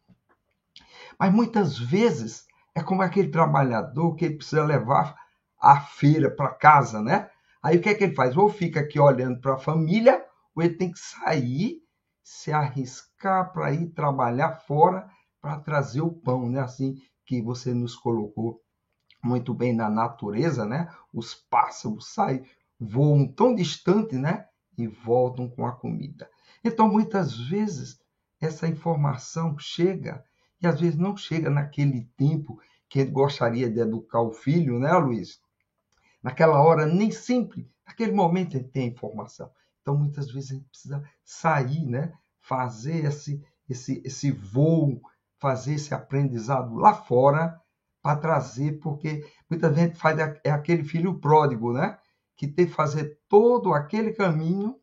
Mas muitas vezes é como aquele trabalhador que precisa levar a feira para casa, né? Aí o que é que ele faz? Ou fica aqui olhando para a família, ou ele tem que sair, se arriscar para ir trabalhar fora para trazer o pão, né? Assim que você nos colocou muito bem na natureza, né? Os pássaros saem, voam tão distante, né? E voltam com a comida. Então, muitas vezes, essa informação chega, e às vezes não chega naquele tempo que ele gostaria de educar o filho, né, Luiz? naquela hora, nem sempre, naquele momento ele tem informação. Então, muitas vezes a gente precisa sair, né? fazer esse, esse, esse voo, fazer esse aprendizado lá fora para trazer, porque muita gente faz é aquele filho pródigo, né? Que tem que fazer todo aquele caminho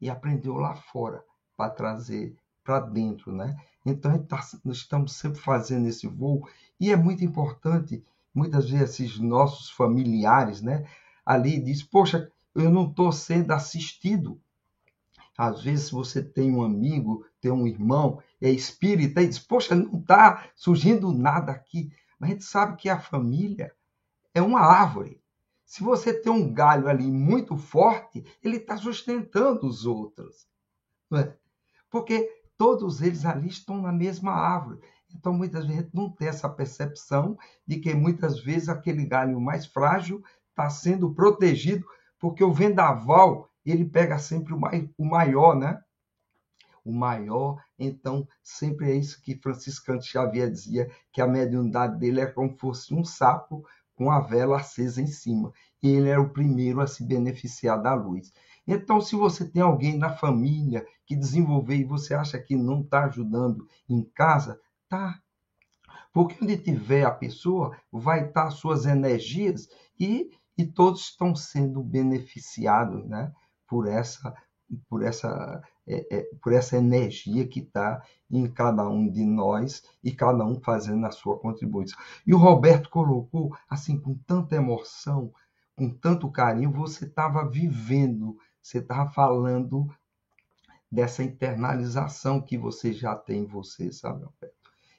e aprendeu lá fora para trazer para dentro, né? Então, tá, nós estamos sempre fazendo esse voo e é muito importante muitas vezes nossos familiares, né? Ali diz, poxa, eu não estou sendo assistido. Às vezes você tem um amigo, tem um irmão, é espírita e diz, poxa, não está surgindo nada aqui. Mas a gente sabe que a família é uma árvore. Se você tem um galho ali muito forte, ele está sustentando os outros. É? Porque todos eles ali estão na mesma árvore. Então, muitas vezes, não tem essa percepção de que muitas vezes aquele galho mais frágil está sendo protegido, porque o vendaval ele pega sempre o maior, né? O maior, então, sempre é isso que Franciscano Xavier dizia, que a mediunidade dele é como se fosse um sapo com a vela acesa em cima. E ele era o primeiro a se beneficiar da luz. Então, se você tem alguém na família que desenvolveu e você acha que não está ajudando em casa, tá. Porque onde tiver a pessoa, vai estar suas energias e, e todos estão sendo beneficiados né, por essa por essa, é, é, por essa energia que está em cada um de nós e cada um fazendo a sua contribuição. E o Roberto colocou assim com tanta emoção, com tanto carinho, você estava vivendo, você estava falando dessa internalização que você já tem em você, sabe, Roberto?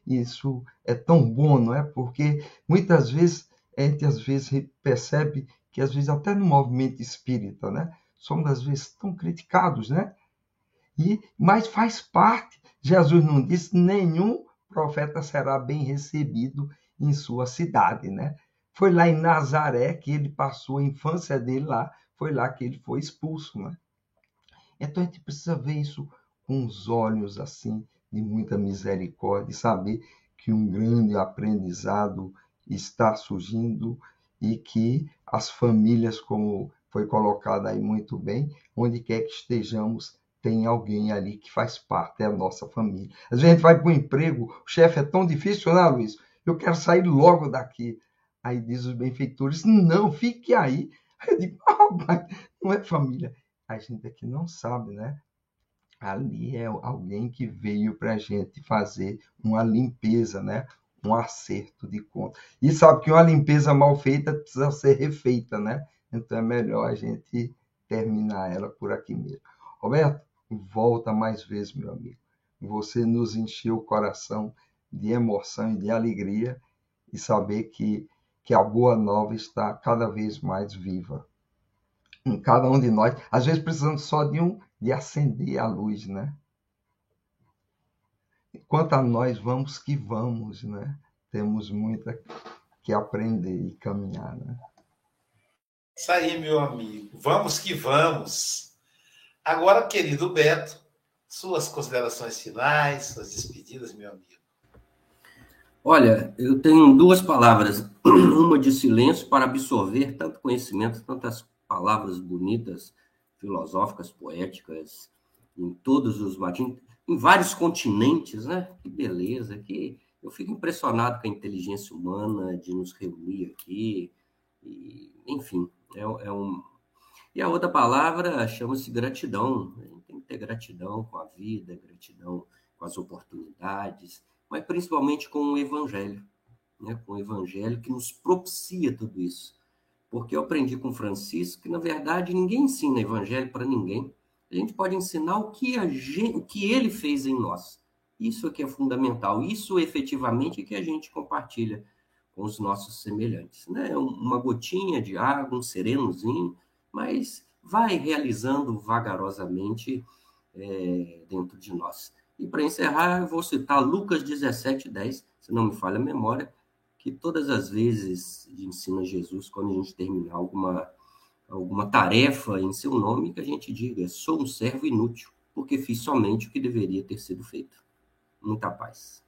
isso é tão bom, não é? Porque muitas vezes a gente às vezes percebe que às vezes até no movimento espírita, né? Somos às vezes tão criticados, né? E mas faz parte. Jesus não disse nenhum profeta será bem recebido em sua cidade, né? Foi lá em Nazaré que ele passou a infância dele lá, foi lá que ele foi expulso, né? Então a gente precisa ver isso com os olhos assim de muita misericórdia, saber que um grande aprendizado está surgindo e que as famílias, como foi colocado aí muito bem, onde quer que estejamos, tem alguém ali que faz parte, é a nossa família. Às vezes a gente vai para o emprego, o chefe é tão difícil, né, Luiz? Eu quero sair logo daqui. Aí diz os benfeitores, não, fique aí. Aí eu digo, oh, não é família. A gente aqui não sabe, né? Ali é alguém que veio para a gente fazer uma limpeza, né? Um acerto de conta. E sabe que uma limpeza mal feita precisa ser refeita, né? Então é melhor a gente terminar ela por aqui mesmo. Roberto, volta mais vezes, meu amigo. Você nos encheu o coração de emoção e de alegria e saber que, que a boa nova está cada vez mais viva em cada um de nós. Às vezes precisamos só de um de acender a luz, né? Quanto a nós, vamos que vamos, né? Temos muita que aprender e caminhar, né? Isso aí, meu amigo. Vamos que vamos. Agora, querido Beto, suas considerações finais, suas despedidas, meu amigo. Olha, eu tenho duas palavras. Uma de silêncio para absorver tanto conhecimento, tantas palavras bonitas, filosóficas, poéticas, em todos os em vários continentes, né? Que beleza, que eu fico impressionado com a inteligência humana de nos reunir aqui, e, enfim, é, é um. E a outra palavra chama-se gratidão. A gente tem que ter gratidão com a vida, gratidão com as oportunidades, mas principalmente com o Evangelho, né? com o Evangelho que nos propicia tudo isso. Porque eu aprendi com Francisco que, na verdade, ninguém ensina Evangelho para ninguém. A gente pode ensinar o que, a gente, o que ele fez em nós. Isso aqui é fundamental. Isso efetivamente é que a gente compartilha com os nossos semelhantes. Né? Uma gotinha de água, um serenozinho, mas vai realizando vagarosamente é, dentro de nós. E para encerrar, eu vou citar Lucas 17, 10, se não me falha a memória, que todas as vezes de ensino a Jesus, quando a gente terminar alguma, alguma tarefa em seu nome, que a gente diga: sou um servo inútil, porque fiz somente o que deveria ter sido feito. Muita paz.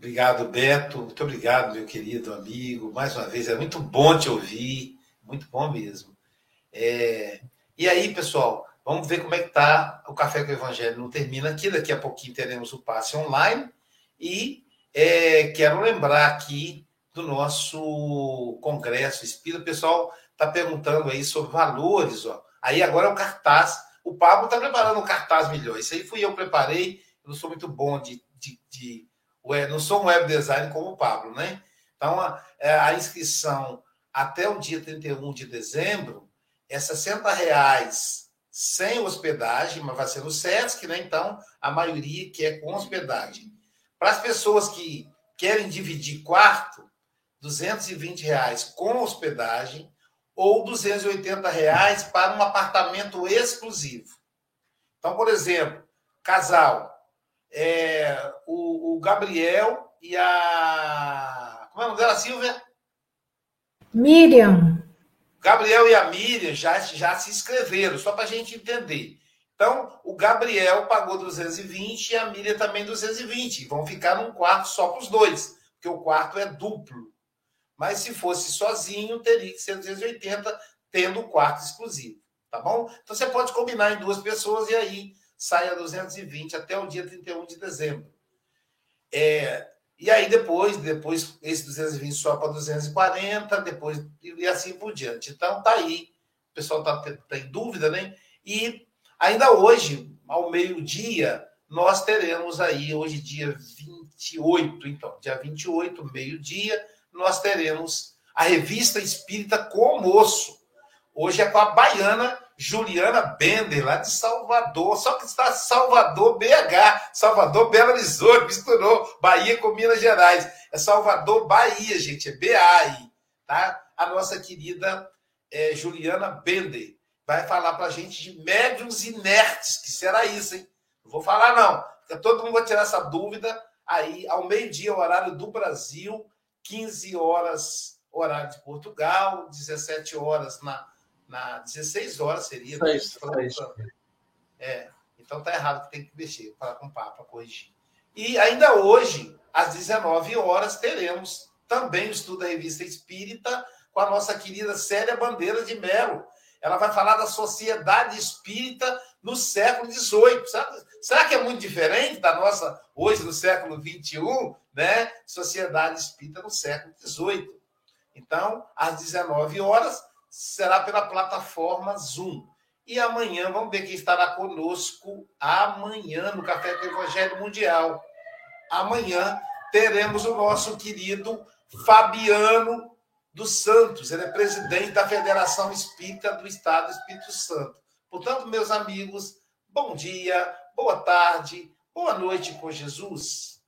Obrigado, Beto. Muito obrigado, meu querido amigo. Mais uma vez, é muito bom te ouvir. Muito bom mesmo. É... E aí, pessoal, vamos ver como é que está o Café com o Evangelho. Não termina aqui, daqui a pouquinho teremos o passe online. E é, quero lembrar aqui do nosso Congresso Espírita. O pessoal está perguntando aí sobre valores. Ó. Aí agora é o cartaz. O Pablo está preparando um cartaz melhor. Isso aí fui eu que preparei. Eu não sou muito bom de, de, de não sou um web designer como o Pablo, né? Então, a, é, a inscrição até o dia 31 de dezembro é 60 reais sem hospedagem, mas vai ser no SESC, né? Então, a maioria que é com hospedagem. Para as pessoas que querem dividir quarto, 220 reais com hospedagem ou 280 reais para um apartamento exclusivo. Então, por exemplo, casal, é, o, o, Gabriel e a. Como é o nome dela, Silvia? Miriam. Gabriel e a Miriam já, já se inscreveram, só para a gente entender. Então, o Gabriel pagou 220 e a Miriam também 220. Vão ficar num quarto só para os dois, porque o quarto é duplo. Mas se fosse sozinho, teria que ser 280, tendo o quarto exclusivo. Tá bom? Então você pode combinar em duas pessoas e aí sai a 220 até o dia 31 de dezembro. É, e aí depois, depois esse 220 sobe para 240, depois e assim por diante. Então tá aí, o pessoal tá, tá em dúvida, né? E ainda hoje, ao meio-dia, nós teremos aí, hoje dia 28, então, dia 28, meio-dia, nós teremos a revista Espírita com almoço. Hoje é com a baiana Juliana Bender, lá de Salvador. Só que está Salvador BH, Salvador Belo Horizonte, misturou Bahia com Minas Gerais. É Salvador Bahia, gente, é BA tá? A nossa querida é, Juliana Bender vai falar para gente de médiums inertes, que será isso, hein? Não vou falar, não, porque todo mundo vai tirar essa dúvida aí ao meio-dia, horário do Brasil, 15 horas, horário de Portugal, 17 horas na na 16 horas seria. Né? É, então tá errado que tem que mexer, falar com o Papa, corrigir. E ainda hoje, às 19 horas, teremos também o estudo da revista Espírita com a nossa querida Célia Bandeira de Mello. Ela vai falar da sociedade espírita no século XVIII. Será que é muito diferente da nossa hoje, no século XXI, né? Sociedade espírita no século XVIII. Então, às 19 horas, será pela plataforma Zoom. E amanhã, vamos ver quem estará conosco amanhã no Café com o Evangelho Mundial. Amanhã teremos o nosso querido Fabiano dos Santos. Ele é presidente da Federação Espírita do Estado do Espírito Santo. Portanto, meus amigos, bom dia, boa tarde, boa noite com Jesus.